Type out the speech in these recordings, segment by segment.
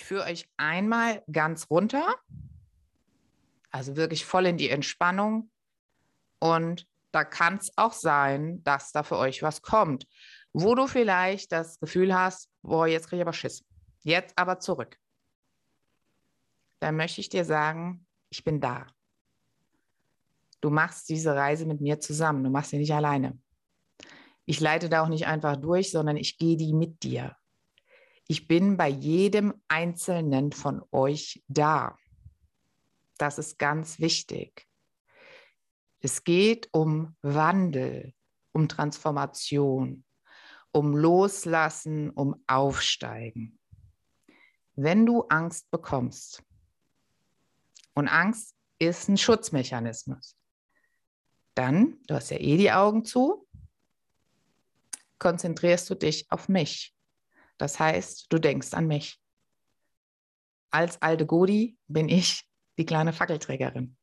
Ich führe euch einmal ganz runter, also wirklich voll in die Entspannung. Und da kann es auch sein, dass da für euch was kommt, wo du vielleicht das Gefühl hast, boah, jetzt kriege ich aber Schiss. Jetzt aber zurück. Dann möchte ich dir sagen, ich bin da. Du machst diese Reise mit mir zusammen. Du machst sie nicht alleine. Ich leite da auch nicht einfach durch, sondern ich gehe die mit dir. Ich bin bei jedem Einzelnen von euch da. Das ist ganz wichtig. Es geht um Wandel, um Transformation, um Loslassen, um Aufsteigen. Wenn du Angst bekommst, und Angst ist ein Schutzmechanismus, dann, du hast ja eh die Augen zu, konzentrierst du dich auf mich. Das heißt, du denkst an mich. Als alte Godi bin ich die kleine Fackelträgerin.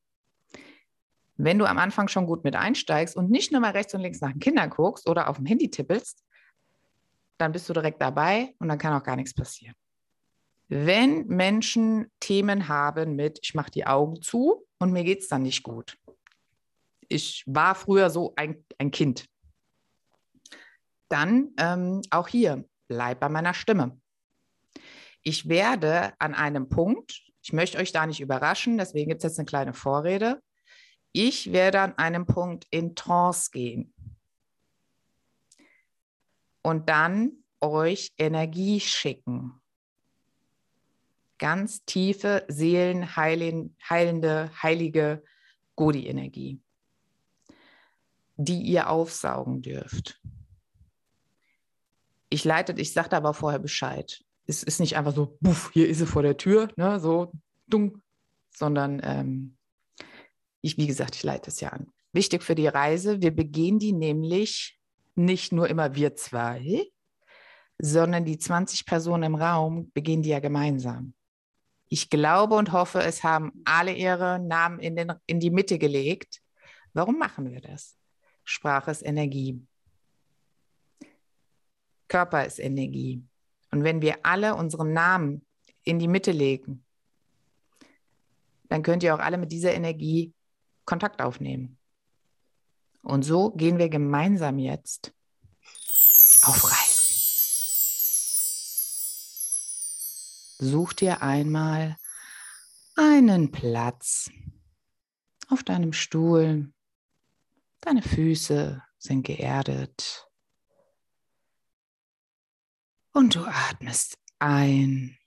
Wenn du am Anfang schon gut mit einsteigst und nicht nur mal rechts und links nach den Kindern guckst oder auf dem Handy tippelst, dann bist du direkt dabei und dann kann auch gar nichts passieren. Wenn Menschen Themen haben mit, ich mache die Augen zu und mir geht es dann nicht gut. Ich war früher so ein, ein Kind. Dann ähm, auch hier, bleib bei meiner Stimme. Ich werde an einem Punkt, ich möchte euch da nicht überraschen, deswegen gibt es jetzt eine kleine Vorrede. Ich werde an einem Punkt in Trance gehen und dann euch Energie schicken. Ganz tiefe, seelenheilende, heilige Godi-Energie, die ihr aufsaugen dürft. Ich leite, ich sagte aber vorher Bescheid. Es ist nicht einfach so, buff, hier ist sie vor der Tür, ne, so dumm, sondern ähm, ich, wie gesagt, ich leite es ja an. Wichtig für die Reise, wir begehen die nämlich nicht nur immer wir zwei, sondern die 20 Personen im Raum begehen die ja gemeinsam. Ich glaube und hoffe, es haben alle ihre Namen in, den, in die Mitte gelegt. Warum machen wir das? Sprache ist Energie. Körper ist Energie. Und wenn wir alle unseren Namen in die Mitte legen, dann könnt ihr auch alle mit dieser Energie Kontakt aufnehmen. Und so gehen wir gemeinsam jetzt auf Reisen. Such dir einmal einen Platz auf deinem Stuhl. Deine Füße sind geerdet. Und du atmest ein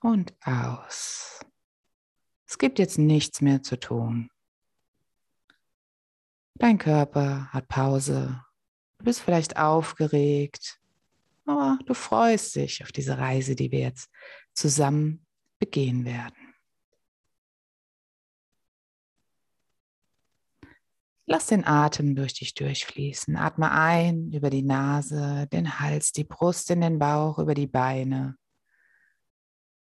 und aus. Es gibt jetzt nichts mehr zu tun. Dein Körper hat Pause. Du bist vielleicht aufgeregt, aber du freust dich auf diese Reise, die wir jetzt zusammen begehen werden. Lass den Atem durch dich durchfließen. Atme ein über die Nase, den Hals, die Brust in den Bauch, über die Beine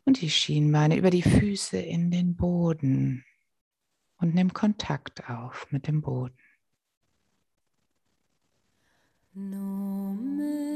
und die Schienbeine, über die Füße in den Boden und nimm Kontakt auf mit dem Boden. No me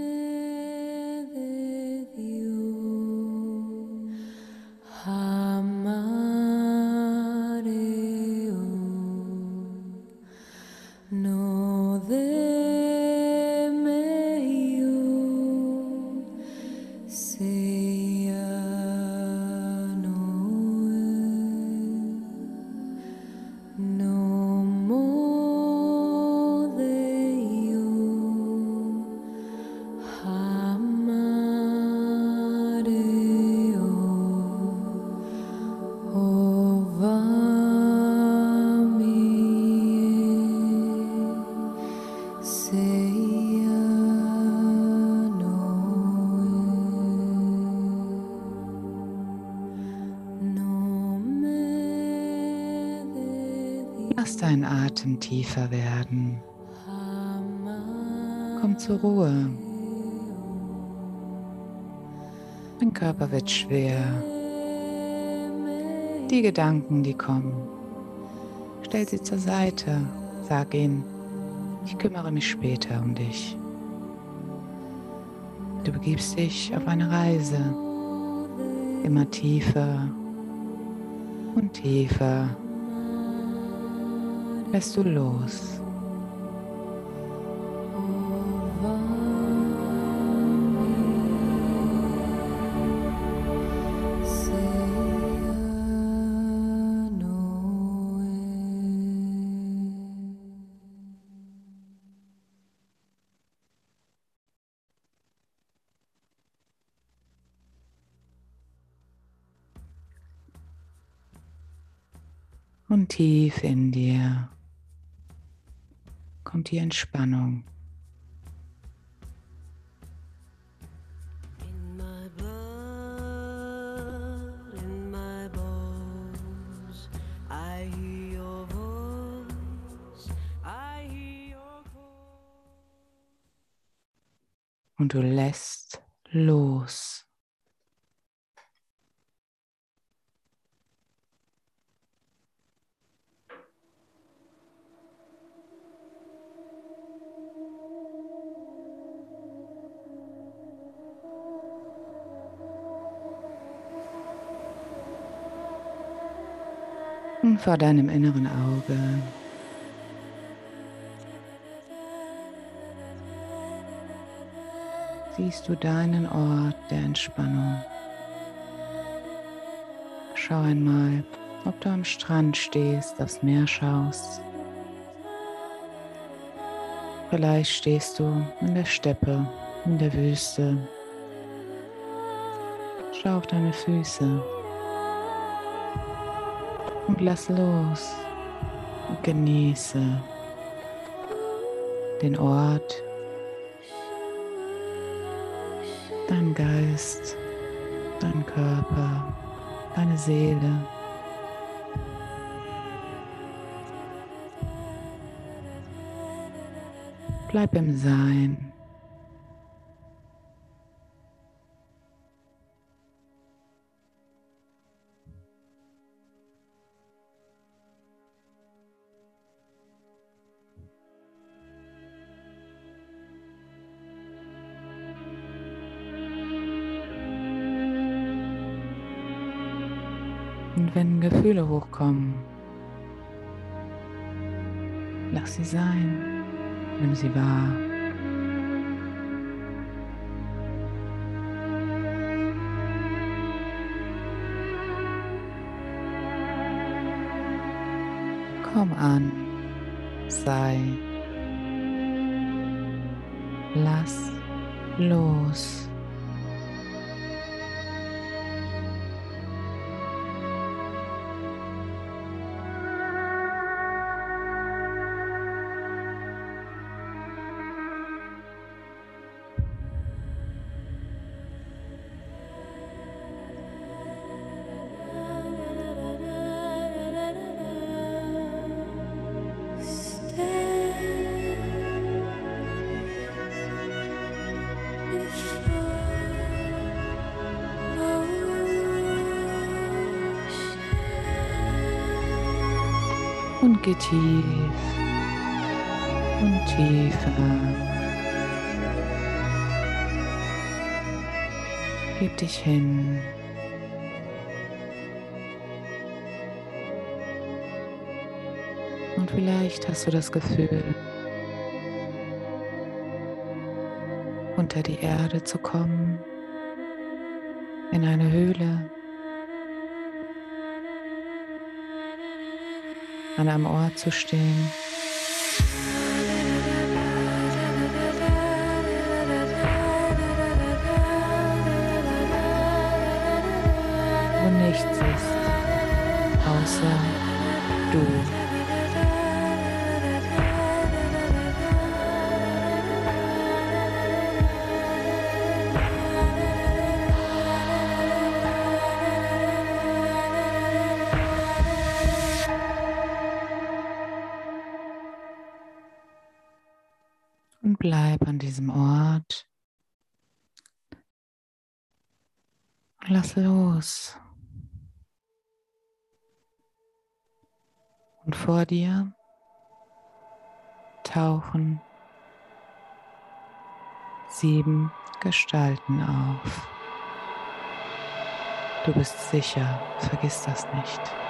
de Dios, Lass deinen Atem tiefer werden. Komm zur Ruhe. Dein Körper wird schwer. Die Gedanken, die kommen, stell sie zur Seite. Sag ihnen, ich kümmere mich später um dich. Du begibst dich auf eine Reise Immer tiefer und tiefer lässt du los. Und du lässt los. Und vor deinem inneren Auge siehst du deinen Ort der Entspannung. Schau einmal, ob du am Strand stehst, aufs Meer schaust. Vielleicht stehst du in der Steppe, in der Wüste. Schau auf deine Füße und lass los und genieße den Ort, dein Geist, dein Körper, deine Seele. Bleib im Sein. Sie sein, nimm sie wahr. Komm an, sei, lass los. Geh tief und tiefer. Gib dich hin. Und vielleicht hast du das Gefühl, unter die Erde zu kommen, in eine Höhle. An einem Ort zu stehen. Wo nichts ist, außer du. Bleib an diesem Ort. Lass los. Und vor dir tauchen sieben Gestalten auf. Du bist sicher, vergiss das nicht.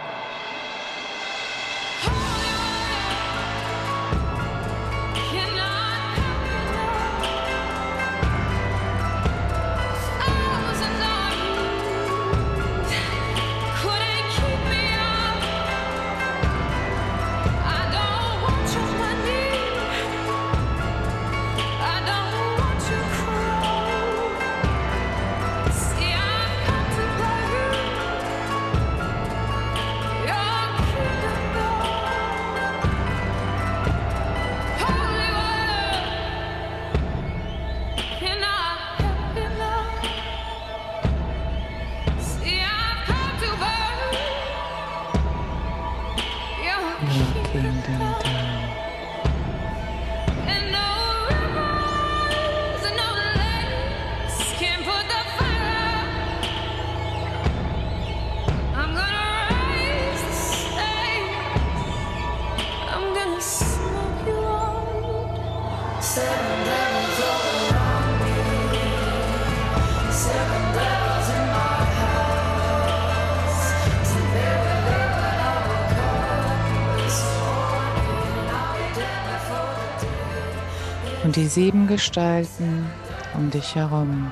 Die sieben Gestalten um dich herum.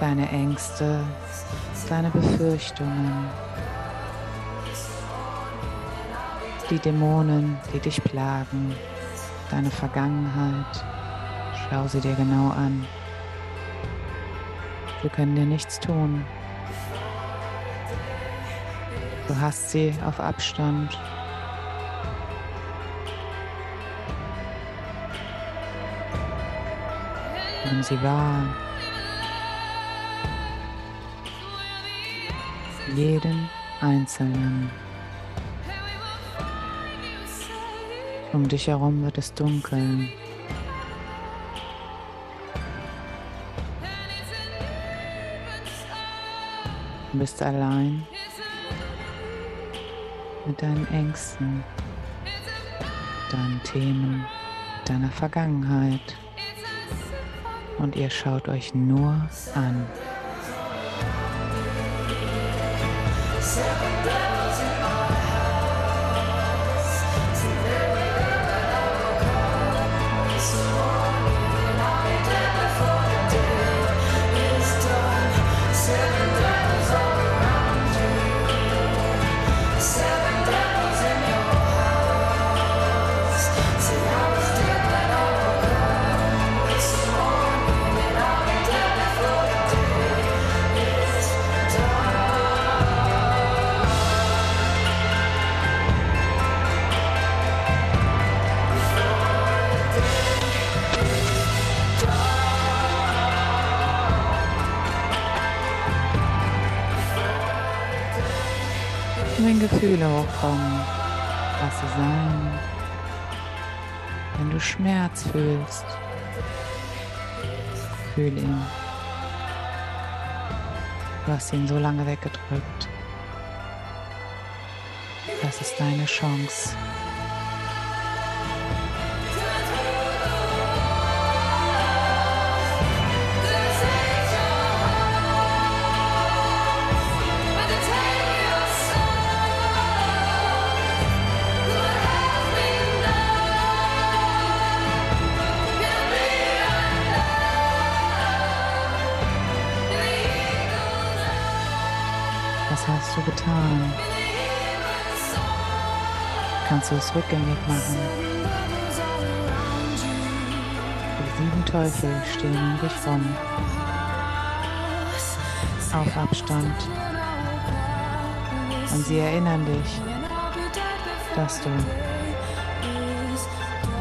Deine Ängste, deine Befürchtungen, die Dämonen, die dich plagen, deine Vergangenheit. Schau sie dir genau an. Sie können dir nichts tun. Du hast sie auf Abstand Nimm sie wahr. Jeden einzelnen. Um dich herum wird es dunkel. Du bist allein mit deinen Ängsten, deinen Themen, deiner Vergangenheit und ihr schaut euch nur an. Gefühle hochkommen, lass sie sein. Wenn du Schmerz fühlst, fühl ihn. Du hast ihn so lange weggedrückt. Das ist deine Chance. Es rückgängig machen? Die sieben Teufel stehen um dich rum. Auf Abstand. Und sie erinnern dich, dass du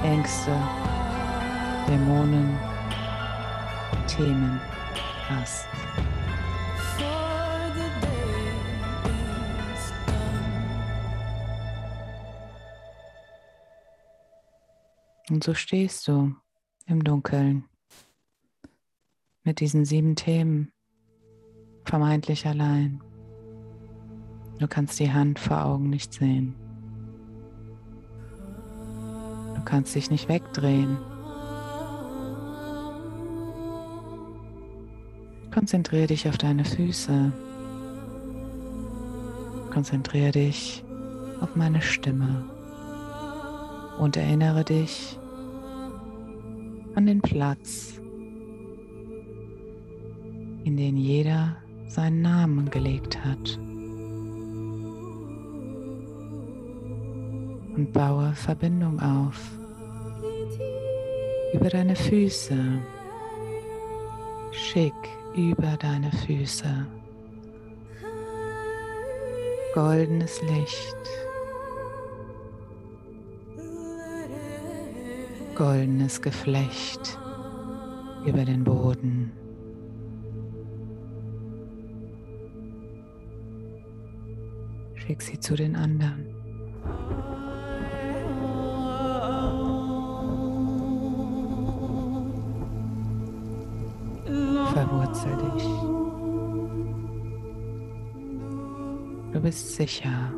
Ängste, Dämonen, Themen hast. Und so stehst du im Dunkeln mit diesen sieben Themen, vermeintlich allein. Du kannst die Hand vor Augen nicht sehen. Du kannst dich nicht wegdrehen. Konzentriere dich auf deine Füße. Konzentriere dich auf meine Stimme und erinnere dich an den Platz, in den jeder seinen Namen gelegt hat. Und baue Verbindung auf über deine Füße. Schick über deine Füße. Goldenes Licht. Goldenes Geflecht über den Boden. Schick sie zu den anderen. Verwurzel dich. Du bist sicher.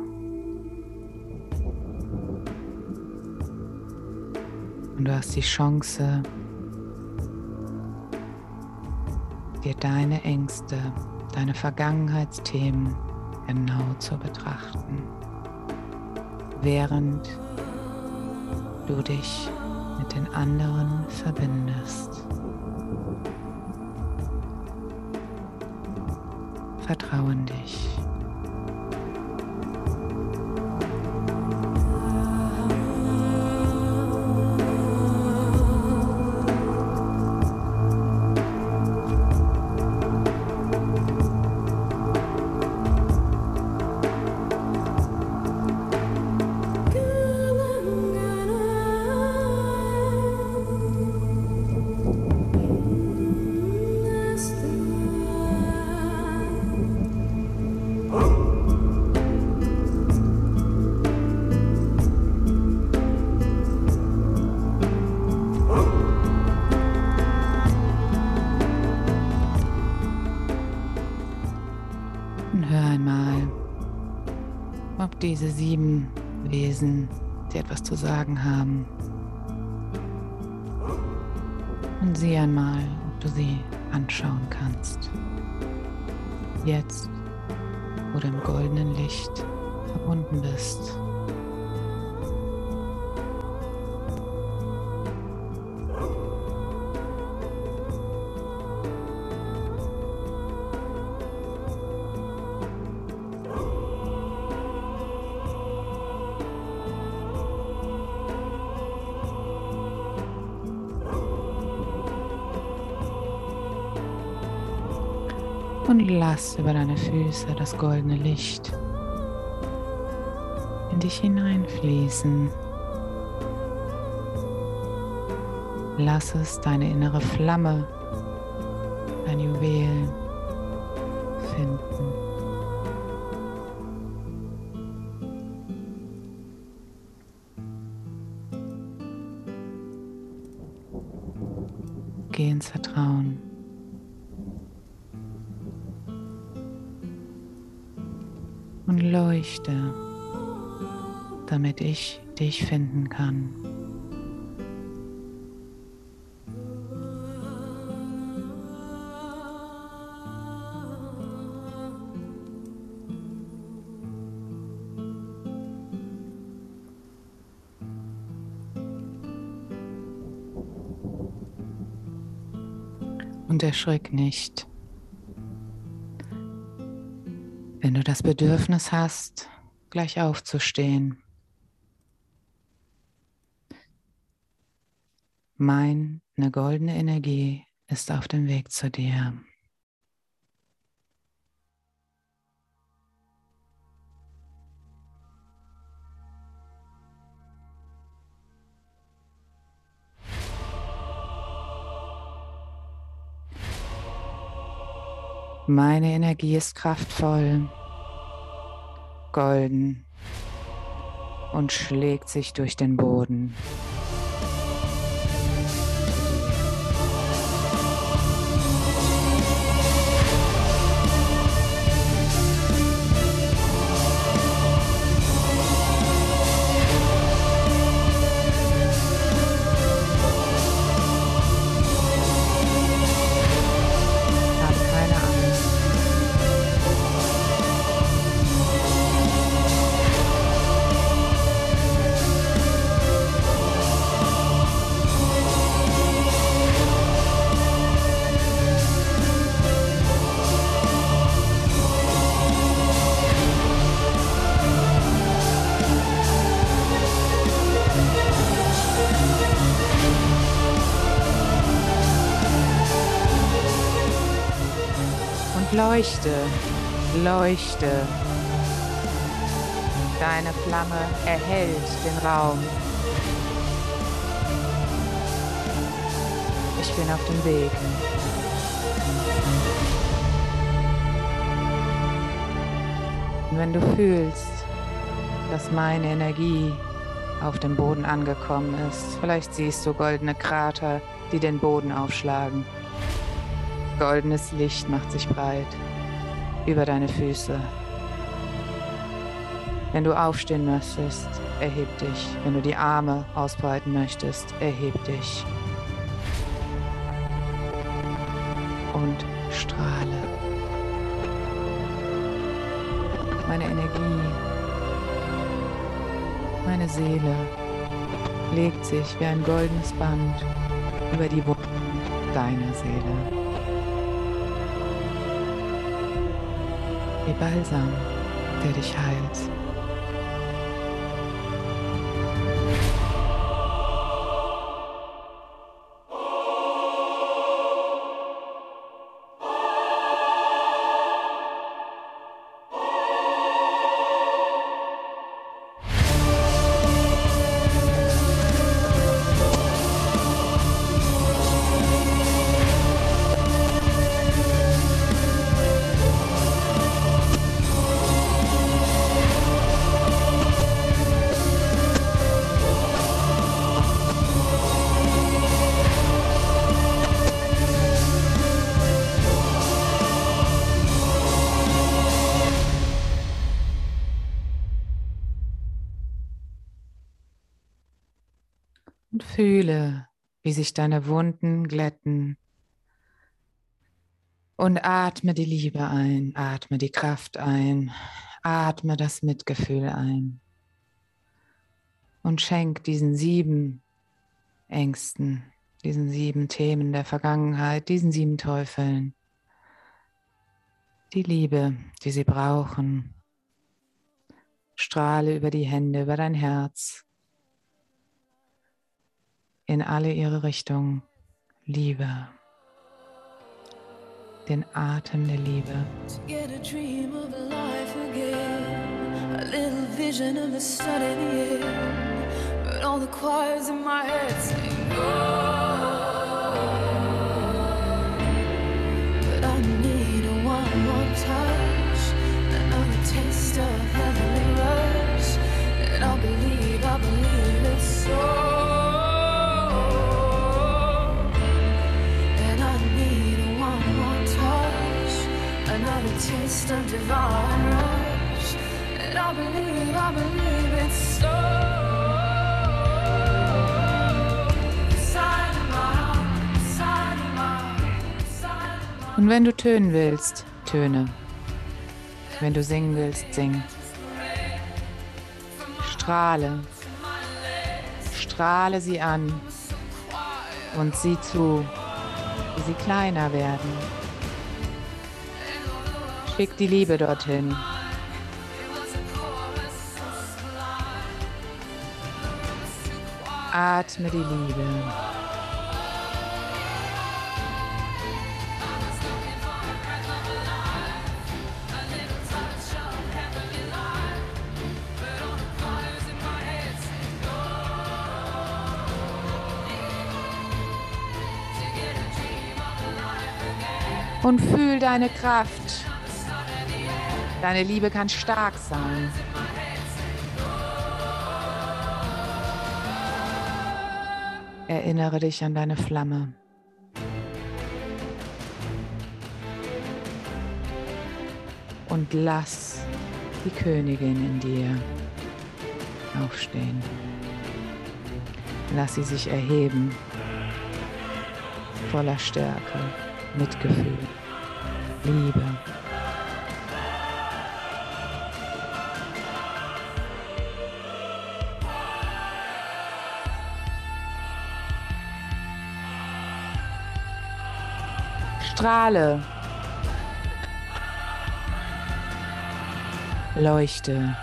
Und du hast die Chance, dir deine Ängste, deine Vergangenheitsthemen genau zu betrachten, während du dich mit den anderen verbindest. Vertrauen dich. Diese sieben Wesen die etwas zu sagen haben. Und sieh einmal, ob du sie anschauen kannst. Jetzt, wo du im goldenen Licht verbunden bist. Lass über deine Füße das goldene Licht in dich hineinfließen. Lass es deine innere Flamme, erschrick nicht. Wenn du das Bedürfnis hast, gleich aufzustehen. Meine goldene Energie ist auf dem Weg zu dir. Meine Energie ist kraftvoll, golden und schlägt sich durch den Boden. Leuchte. Deine Flamme erhellt den Raum. Ich bin auf dem Weg. Und wenn du fühlst, dass meine Energie auf dem Boden angekommen ist, vielleicht siehst du goldene Krater, die den Boden aufschlagen. Goldenes Licht macht sich breit über deine Füße. Wenn du aufstehen möchtest, erheb dich. Wenn du die Arme ausbreiten möchtest, erheb dich. Und strahle. Meine Energie, meine Seele legt sich wie ein goldenes Band über die Wunden deiner Seele. Wie Balsam, der dich heilt. Sich deine Wunden glätten. Und atme die Liebe ein, atme die Kraft ein, atme das Mitgefühl ein. Und schenk diesen sieben Ängsten, diesen sieben Themen der Vergangenheit, diesen sieben Teufeln die Liebe, die sie brauchen. Strahle über die Hände, über dein Herz in alle ihre Richtungen. Liebe. Den Atem der Liebe. all the choirs in my head sing. Oh. Taste of divine rush. And I believe, I believe it's so. Und wenn du tönen willst, töne. Wenn du singen willst, sing. Strahle. Strahle sie an und sieh zu, wie sie kleiner werden Schick die Liebe dorthin. Atme die Liebe. Und fühl deine Kraft. Deine Liebe kann stark sein. Erinnere dich an deine Flamme. Und lass die Königin in dir aufstehen. Lass sie sich erheben, voller Stärke, Mitgefühl, Liebe. Strahle. Leuchte.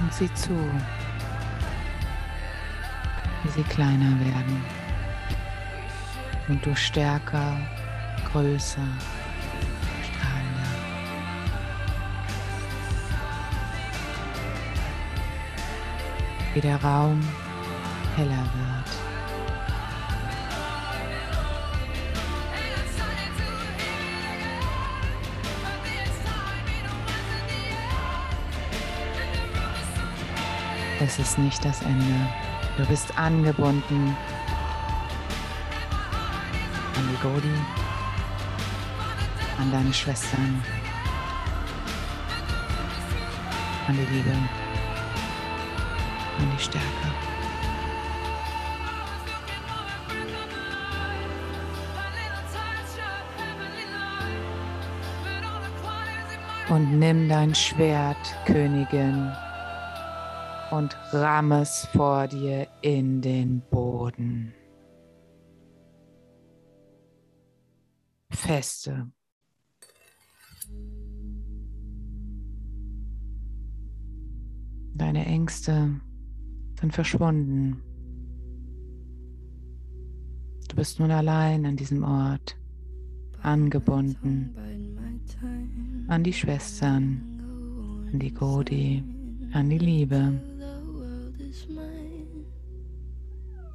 Und sieh zu, wie sie kleiner werden und du stärker, größer, Wie der Raum heller wird. Es ist nicht das Ende. Du bist angebunden an die Godi, an deine Schwestern, an die Liebe, an die Stärke. Und nimm dein Schwert, Königin, und ramm es vor dir in den Boden. Feste. Deine Ängste sind verschwunden. Du bist nun allein an diesem Ort, angebunden an die Schwestern, an die Godi, an die Liebe.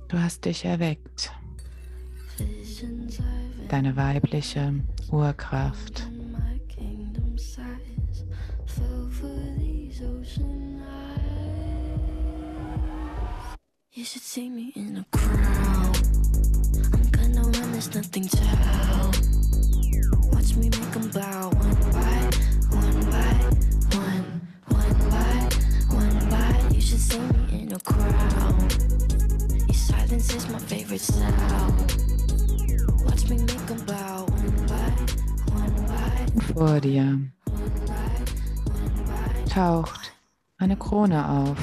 Du hast dich erweckt. Deine weibliche Urkraft. Should see me in a crowd. I'm gonna run, there's nothing to help. Watch me make them bow one by one by one, one by one by. You should see me in a crowd. Silence is my favorite sound. Watch me make them bow one by one by. Vor dir taucht eine Krone auf.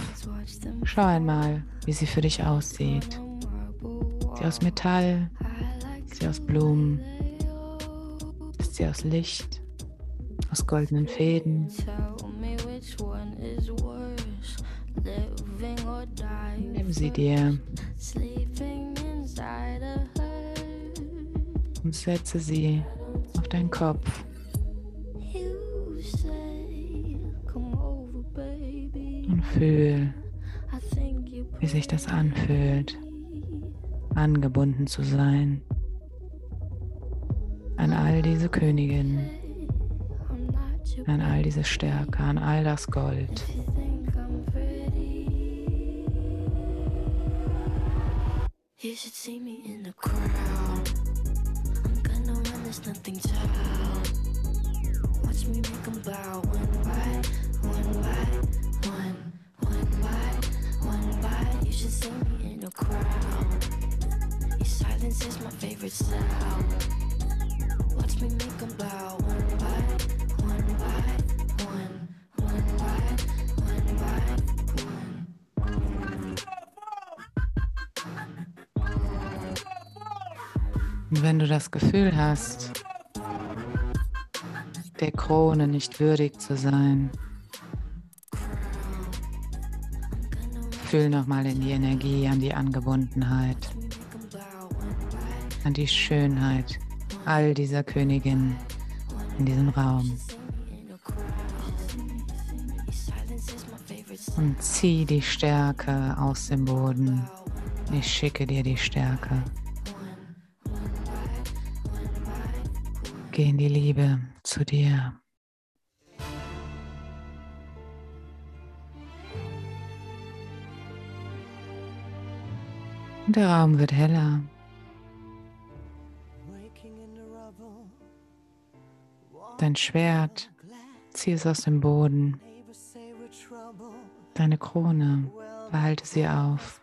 Schau einmal, wie sie für dich aussieht. Sie aus Metall, sie aus Blumen, ist sie aus Licht, aus goldenen Fäden. Nimm sie dir und setze sie auf deinen Kopf. Und fühl, wie sich das anfühlt, angebunden zu sein an all diese Königinnen, an all diese Stärke, an all das Gold. You should see me in the crowd. I'm gonna run, there's nothing to Und wenn du das Gefühl hast, der Krone nicht würdig zu sein, fühl nochmal in die Energie, an die Angebundenheit, an die Schönheit all dieser Königin in diesem Raum. Und zieh die Stärke aus dem Boden. Ich schicke dir die Stärke. Geh in die Liebe zu dir. Und der Raum wird heller. Dein Schwert, zieh es aus dem Boden. Deine Krone, behalte sie auf.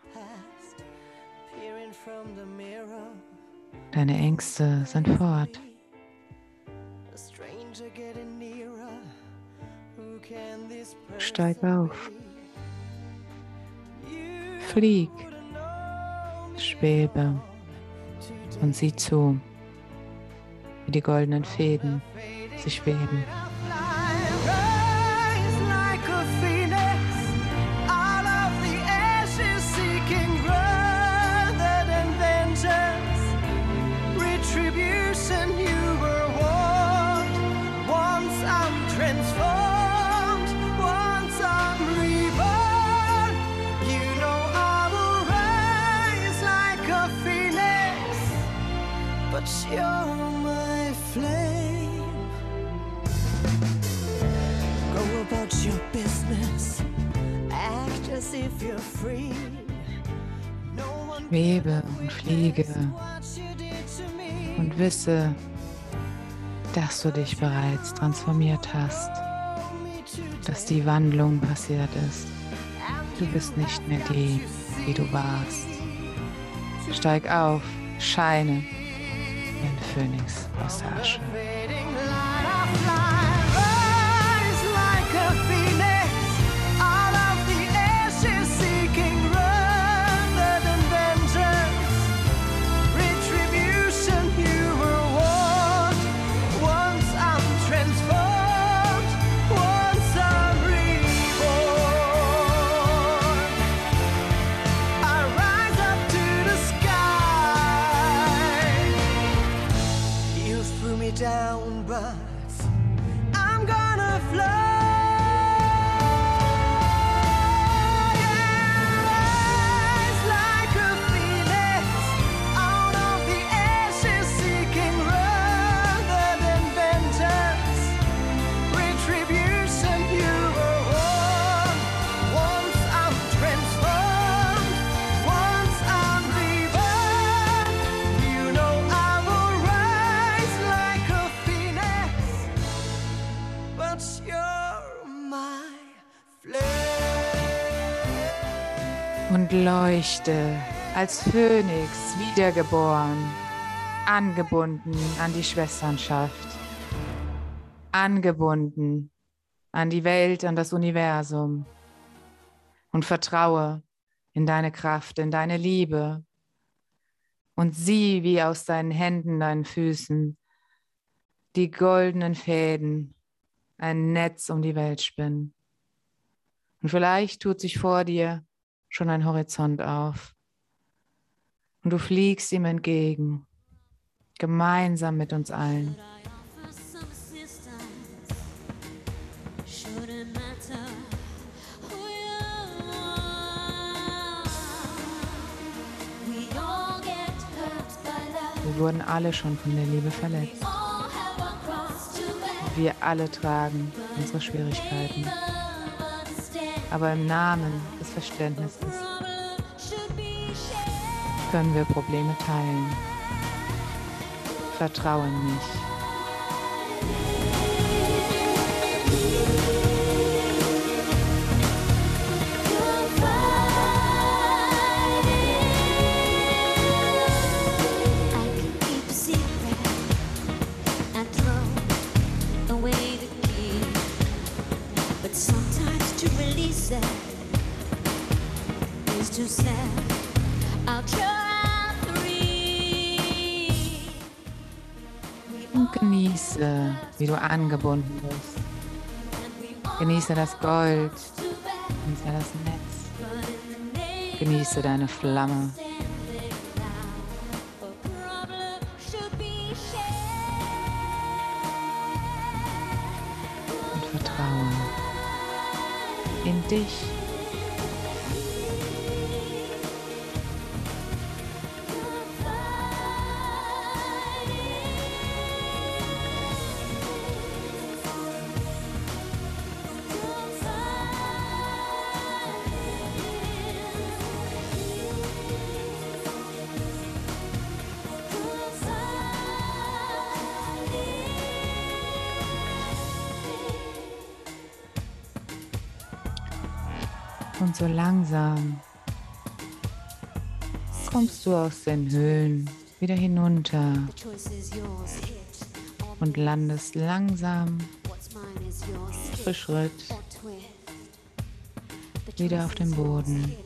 Deine Ängste sind fort. Steig auf. Flieg. Schwebe. Und sieh zu, wie die goldenen Fäden sich schweben. Webe und wisse, dass du dich bereits transformiert hast, dass die Wandlung passiert ist. Du bist nicht mehr die, die du warst. Steig auf, scheine ein Phönix Und leuchte als Phönix wiedergeboren, angebunden an die Schwesternschaft, angebunden an die Welt, an das Universum und vertraue in deine Kraft, in deine Liebe und sieh, wie aus deinen Händen, deinen Füßen die goldenen Fäden ein Netz um die Welt spinnen. Und vielleicht tut sich vor dir schon ein Horizont auf. Und du fliegst ihm entgegen, gemeinsam mit uns allen. Wir wurden alle schon von der Liebe verletzt. Wir alle tragen unsere Schwierigkeiten. Aber im Namen des Verständnisses können wir Probleme teilen. Vertraue in Und genieße, wie du angebunden bist. Genieße das Gold, genieße das Netz, genieße deine Flamme. und in dich. Langsam kommst du aus den Höhlen wieder hinunter und landest langsam yours. für Schritt wieder auf yours. Boden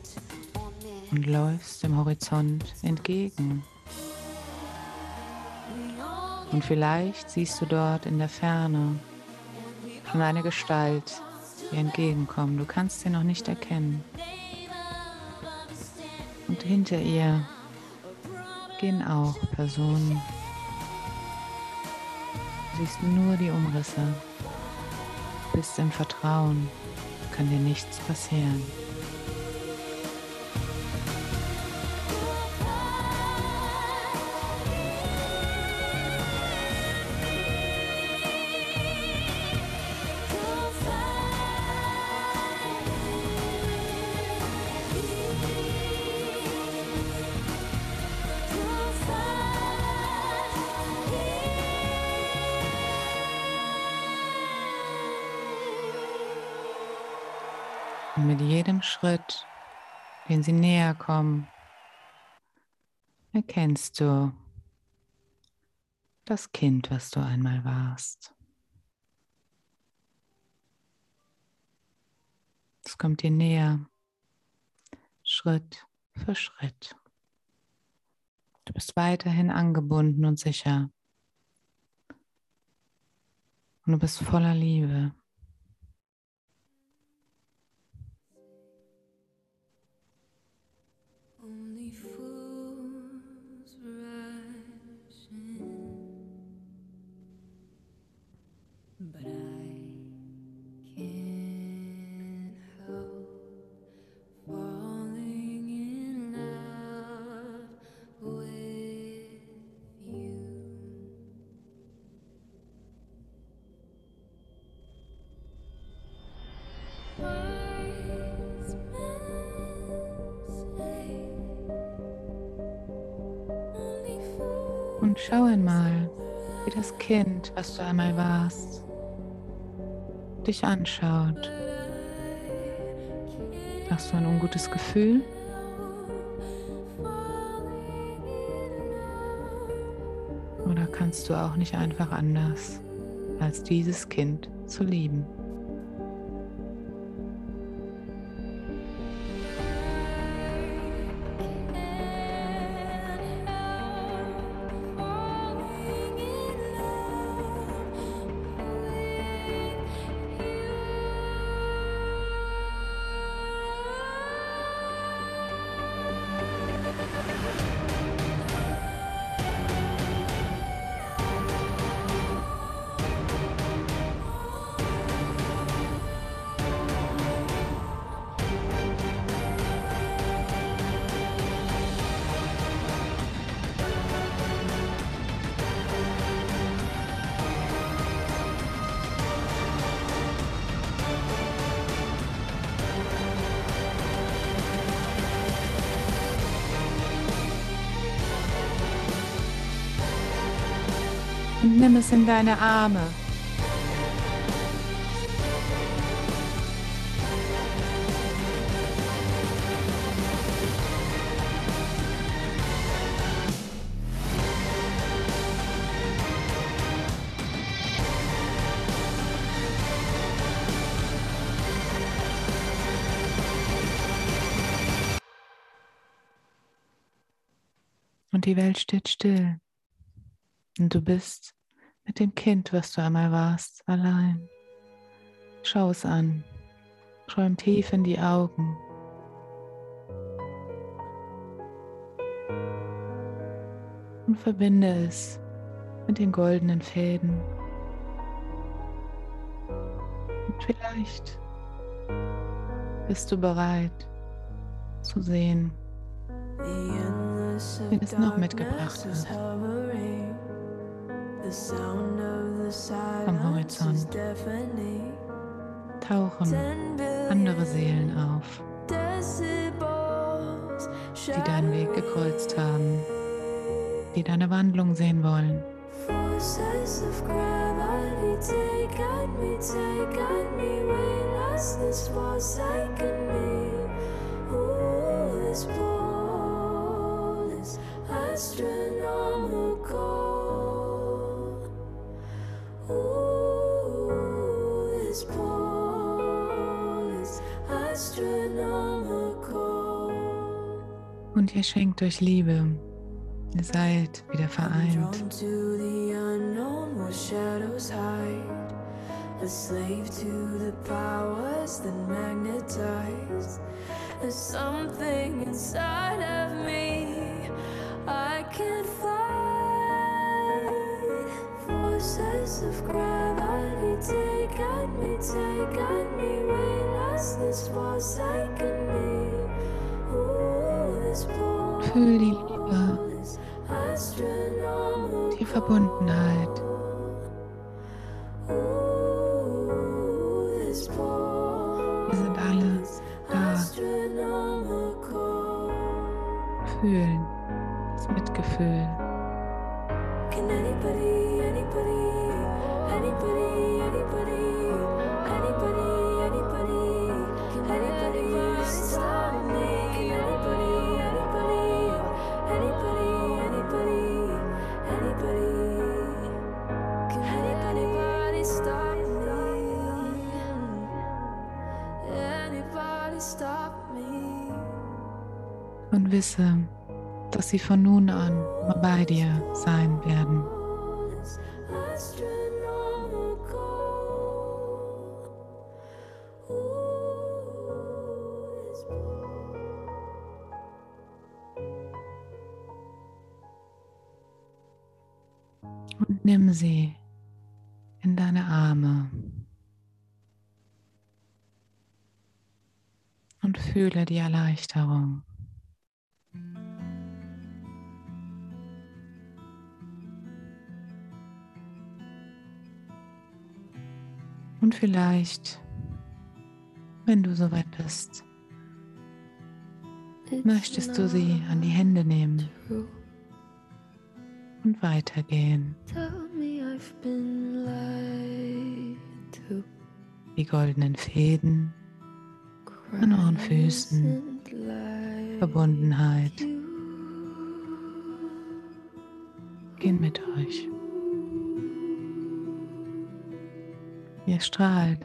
und läufst dem Horizont entgegen. Und vielleicht siehst du dort in der Ferne schon eine Gestalt, die entgegenkommt. Du kannst sie noch nicht erkennen. Hinter ihr gehen auch Personen. Du siehst nur die Umrisse. Bist im Vertrauen. Kann dir nichts passieren. Näher kommen, erkennst du das Kind, was du einmal warst. Es kommt dir näher, Schritt für Schritt. Du bist weiterhin angebunden und sicher. Und du bist voller Liebe. Kind, was du einmal warst, dich anschaut. Hast du ein ungutes Gefühl? Oder kannst du auch nicht einfach anders, als dieses Kind zu lieben? Nimm es in deine Arme. Und die Welt steht still. Und du bist mit dem Kind, was du einmal warst, allein. Schau es an. Schau ihm tief in die Augen. Und verbinde es mit den goldenen Fäden. Und vielleicht bist du bereit zu sehen, wen es noch mitgebracht hat. Am Horizont tauchen andere Seelen auf, die deinen Weg gekreuzt haben, die deine Wandlung sehen wollen. At Und ihr schenkt euch Liebe. Ihr seid wieder vereint. Drawn to the unknown where shadows hide. A slave to the powers that magnetize. There's something inside of me I can't fight. Forces of gravity Fühl die Liebe, die Verbundenheit. Wisse, dass sie von nun an bei dir sein werden. Und nimm sie in deine Arme und fühle die Erleichterung. Und vielleicht, wenn du soweit bist, möchtest du sie an die Hände nehmen und weitergehen. Die goldenen Fäden, An euren Füßen. Verbundenheit gehen mit euch. Ihr strahlt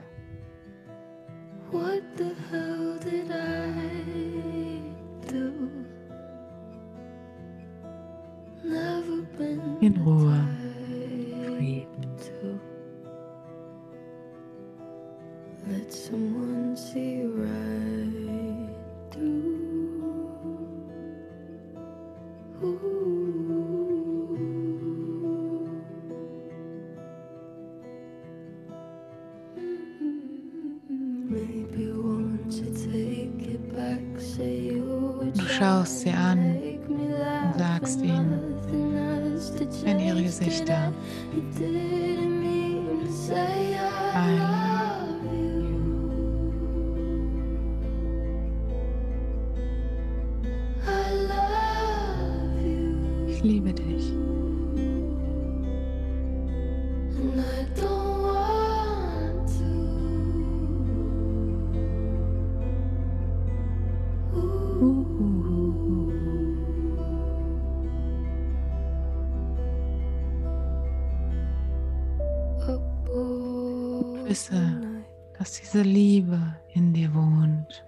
diese Liebe in dir wohnt,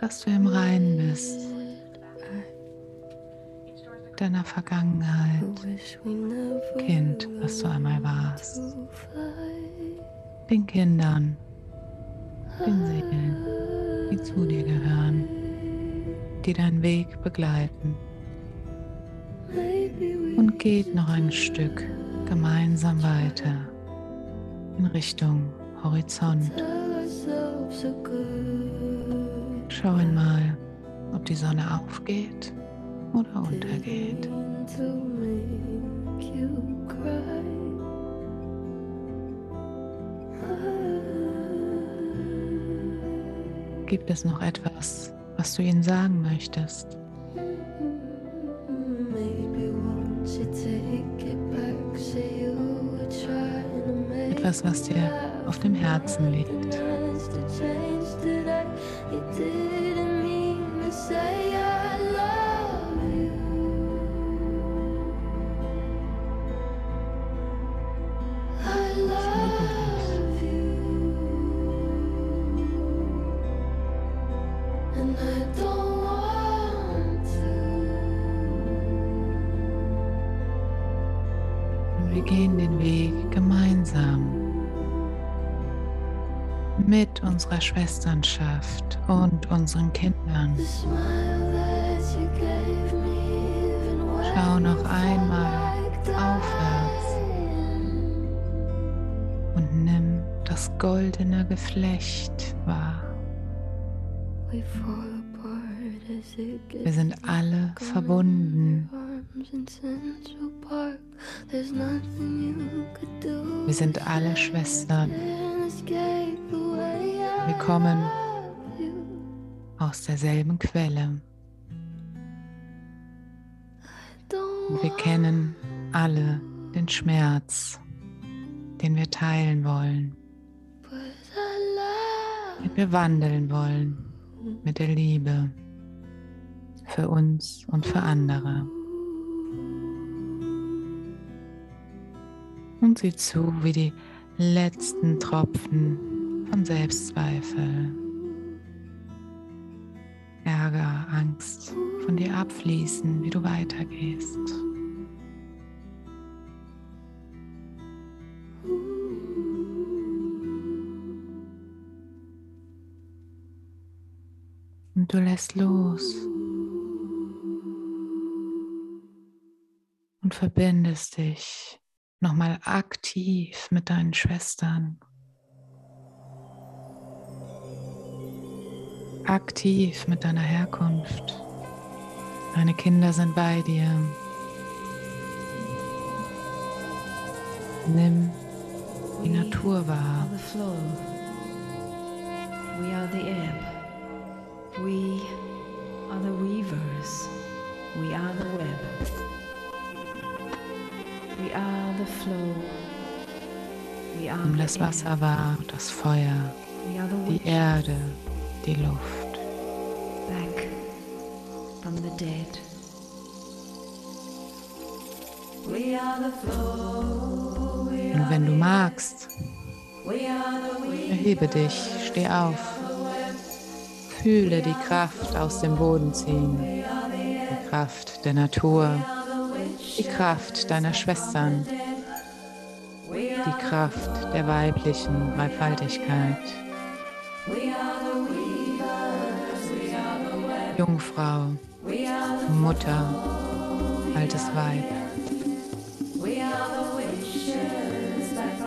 dass du im Reinen bist deiner Vergangenheit, Kind, was du einmal warst, den Kindern, den Seelen, die zu dir gehören, die deinen Weg begleiten. Und geht noch ein Stück gemeinsam weiter in Richtung Horizont. Schau einmal, ob die Sonne aufgeht oder untergeht. Gibt es noch etwas, was du ihnen sagen möchtest? Etwas, was dir auf dem Herzen liegt. Schwesternschaft und unseren Kindern. Schau noch einmal aufwärts. und nimm das goldene Geflecht wahr. Wir sind alle verbunden. Wir sind alle Schwestern. Kommen aus derselben Quelle. Wir kennen alle den Schmerz, den wir teilen wollen, den wir wandeln wollen mit der Liebe für uns und für andere. Und sieh zu, wie die letzten Tropfen von Selbstzweifel, Ärger, Angst von dir abfließen, wie du weitergehst. Und du lässt los und verbindest dich nochmal aktiv mit deinen Schwestern. Aktiv mit deiner Herkunft. Deine Kinder sind bei dir. Nimm die Natur wahr. We are the ebb. We are the weavers. We are the web. We are the flow. We are Nimm das. Wasser wahr, das Feuer, die Erde, die Luft. back from the dead. Und wenn du magst, erhebe dich, steh auf. Fühle die Kraft aus dem Boden ziehen, die Kraft der Natur, die Kraft deiner Schwestern, die Kraft der weiblichen Dreifaltigkeit. Jungfrau, Mutter, altes Weib.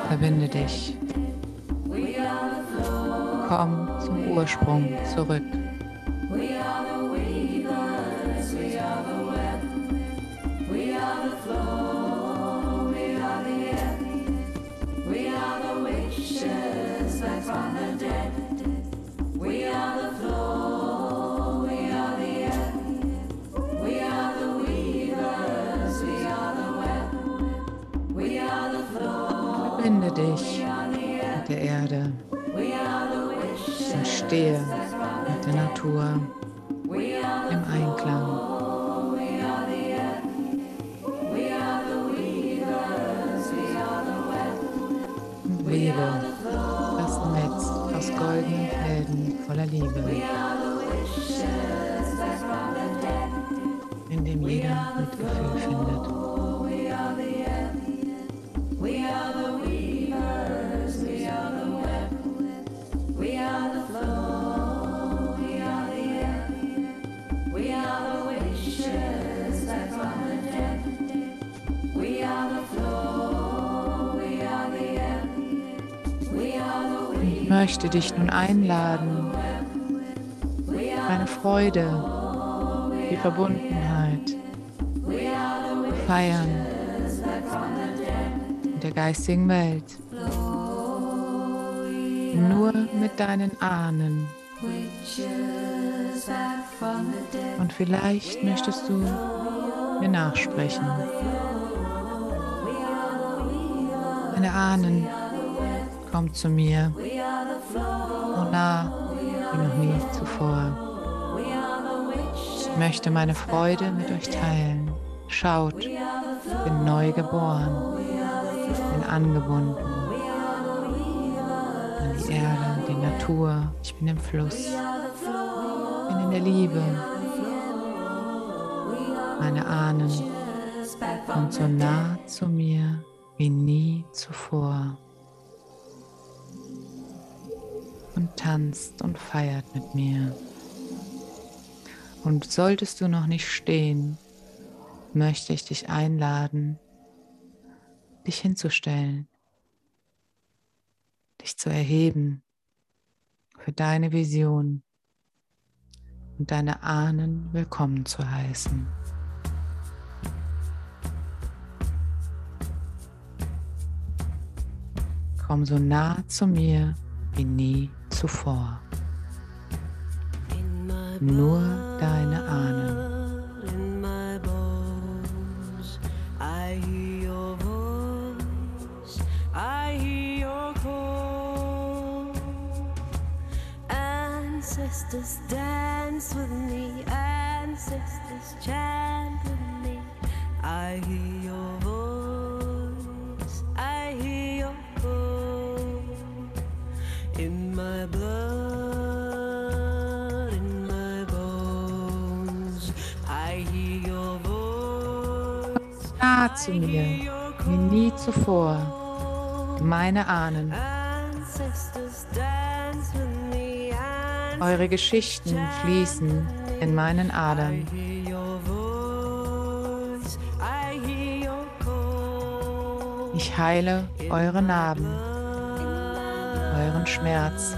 Verbinde dich. Komm zum Ursprung zurück. Natur im Einklang. Webe das Netz aus goldenen Fäden voller Liebe, in dem jeder Mitgefühl findet. Möchte dich nun einladen, meine Freude, die Verbundenheit feiern in der geistigen Welt. Nur mit deinen Ahnen. Und vielleicht möchtest du mir nachsprechen. Meine Ahnen kommt zu mir, so nah wie noch nie zuvor. Ich möchte meine Freude mit euch teilen. Schaut, ich bin neu geboren, bin angebunden an die Erde, die Natur. Ich bin im Fluss, bin in der Liebe. Meine Ahnen kommen so nah zu mir wie nie zuvor. Und tanzt und feiert mit mir. Und solltest du noch nicht stehen, möchte ich dich einladen, dich hinzustellen, dich zu erheben für deine Vision und deine Ahnen willkommen zu heißen. Komm so nah zu mir wie nie zuvor. Nur deine Ahnen. Ancestors dance with me. Ancestors chant with me. I hear nah zu mir, wie nie zuvor. Meine Ahnen, eure Geschichten fließen in meinen Adern. Ich heile eure Narben, euren Schmerz.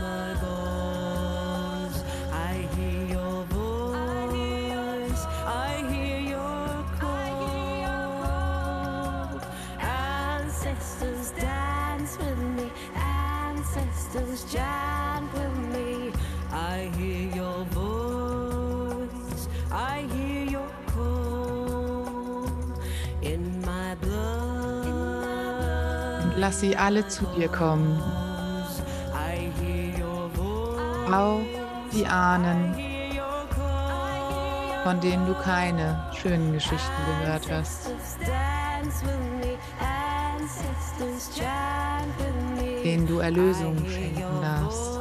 Alle zu dir kommen, auch die Ahnen, von denen du keine schönen Geschichten gehört hast, denen du Erlösung schenken darfst,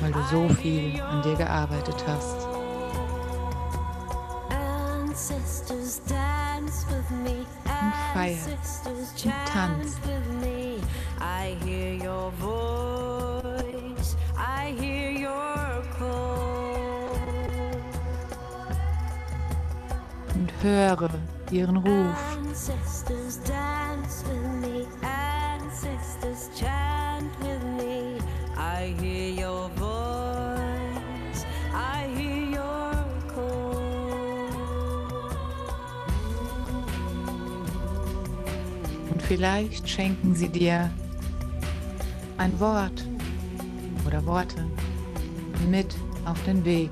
weil du so viel an dir gearbeitet hast. Hear your call. Und vielleicht schenken sie dir ein Wort oder Worte mit auf den Weg.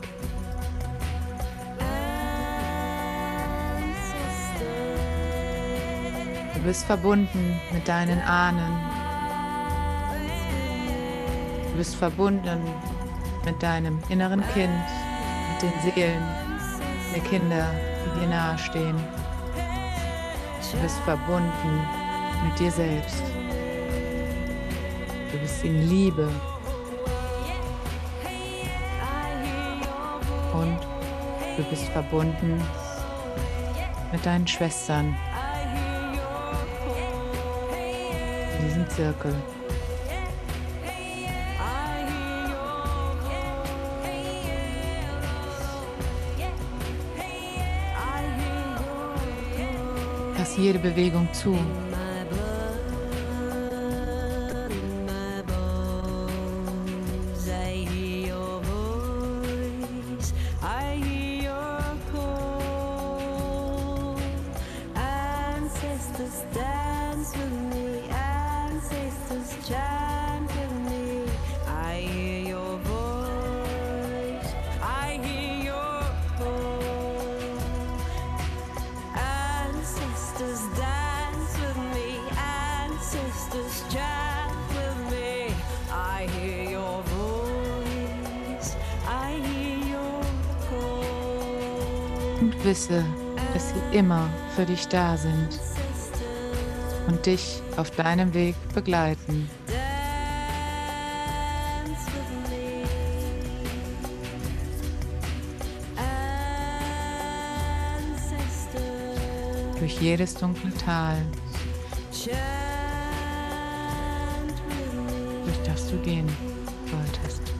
Bist verbunden mit deinen Ahnen. Du bist verbunden mit deinem inneren Kind, mit den Seelen der Kinder, die dir nahestehen. Du bist verbunden mit dir selbst. Du bist in Liebe und du bist verbunden mit deinen Schwestern Zirkel. Lass jede Bewegung zu. Für dich da sind und dich auf deinem Weg begleiten. Durch jedes dunkle Tal, durch das du gehen solltest.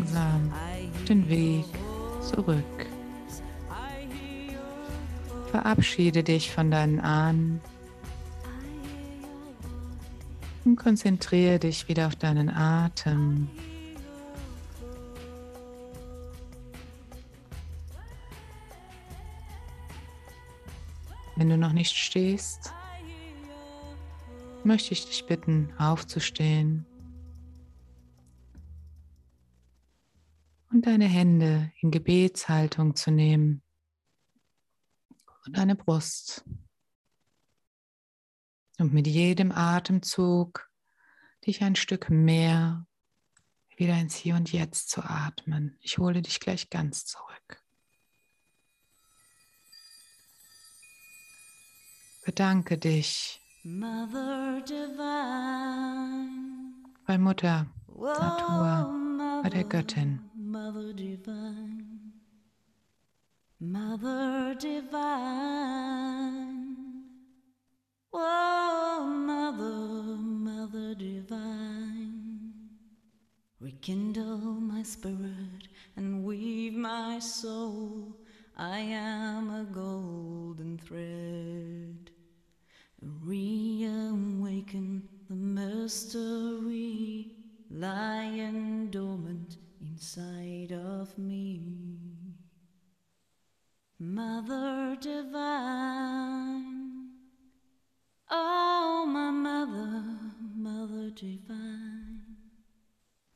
Langsam den Weg zurück. Verabschiede dich von deinen Ahnen und konzentriere dich wieder auf deinen Atem. Wenn du noch nicht stehst, möchte ich dich bitten, aufzustehen und deine Hände in Gebetshaltung zu nehmen und deine Brust. Und mit jedem Atemzug dich ein Stück mehr wieder ins Hier und Jetzt zu atmen. Ich hole dich gleich ganz zurück. Bedanke dich bei Mutter Natur, bei der Göttin. Mother Divine. Mother Divine. Whoa, Mother, Mother Divine. Rekindle my spirit and weave my soul. I am a golden thread. Reawaken the mystery lying dormant inside of me. Mother divine, oh my mother, mother divine,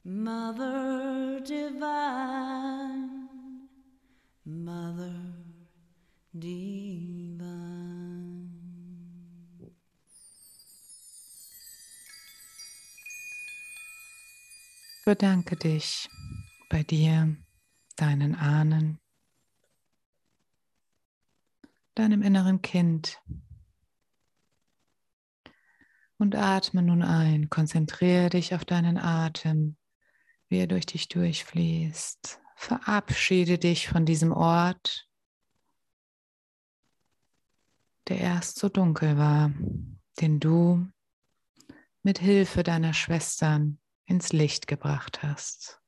mother divine, mother divine. Bedanke dich bei dir, deinen Ahnen, deinem inneren Kind. Und atme nun ein. Konzentriere dich auf deinen Atem, wie er durch dich durchfließt. Verabschiede dich von diesem Ort, der erst so dunkel war, den du mit Hilfe deiner Schwestern ins Licht gebracht hast.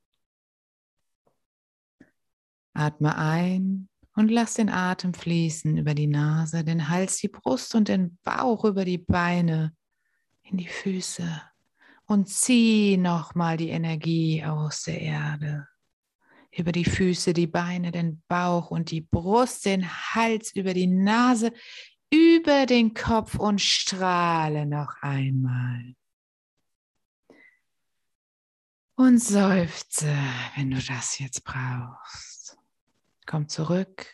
Atme ein und lass den Atem fließen über die Nase, den Hals, die Brust und den Bauch über die Beine in die Füße und zieh nochmal die Energie aus der Erde. Über die Füße, die Beine, den Bauch und die Brust, den Hals, über die Nase, über den Kopf und strahle noch einmal. Und seufze, wenn du das jetzt brauchst. Komm zurück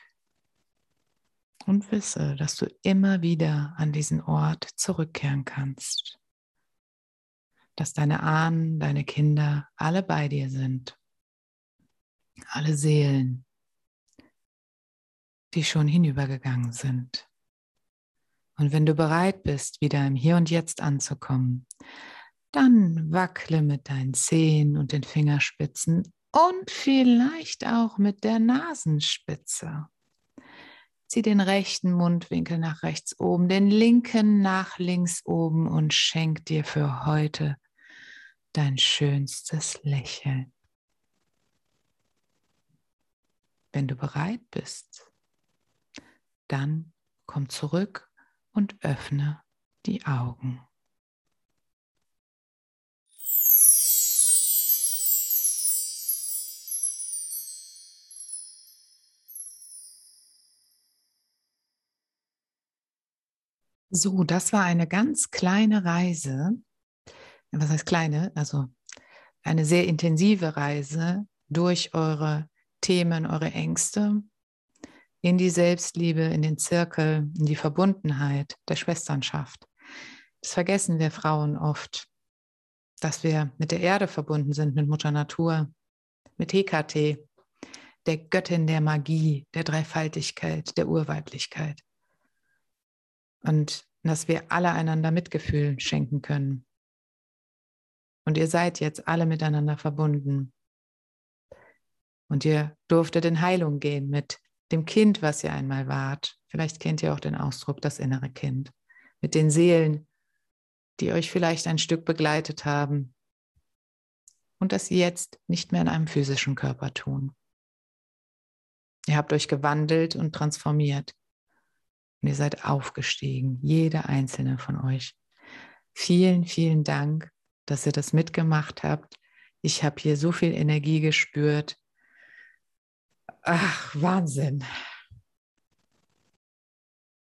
und wisse, dass du immer wieder an diesen Ort zurückkehren kannst. Dass deine Ahnen, deine Kinder alle bei dir sind. Alle Seelen, die schon hinübergegangen sind. Und wenn du bereit bist, wieder im Hier und Jetzt anzukommen, dann wackle mit deinen Zehen und den Fingerspitzen und vielleicht auch mit der Nasenspitze. Zieh den rechten Mundwinkel nach rechts oben, den linken nach links oben und schenk dir für heute dein schönstes Lächeln. Wenn du bereit bist, dann komm zurück und öffne die Augen. So, das war eine ganz kleine Reise. Was heißt kleine? Also eine sehr intensive Reise durch eure Themen, eure Ängste in die Selbstliebe, in den Zirkel, in die Verbundenheit der Schwesternschaft. Das vergessen wir Frauen oft, dass wir mit der Erde verbunden sind, mit Mutter Natur, mit Hekate, der Göttin der Magie, der Dreifaltigkeit, der Urweiblichkeit und dass wir alle einander Mitgefühl schenken können. Und ihr seid jetzt alle miteinander verbunden. Und ihr durftet in Heilung gehen mit dem Kind, was ihr einmal wart. Vielleicht kennt ihr auch den Ausdruck das innere Kind. Mit den Seelen, die euch vielleicht ein Stück begleitet haben. Und das jetzt nicht mehr in einem physischen Körper tun. Ihr habt euch gewandelt und transformiert. Und ihr seid aufgestiegen, jeder einzelne von euch. Vielen, vielen Dank, dass ihr das mitgemacht habt. Ich habe hier so viel Energie gespürt. Ach, Wahnsinn.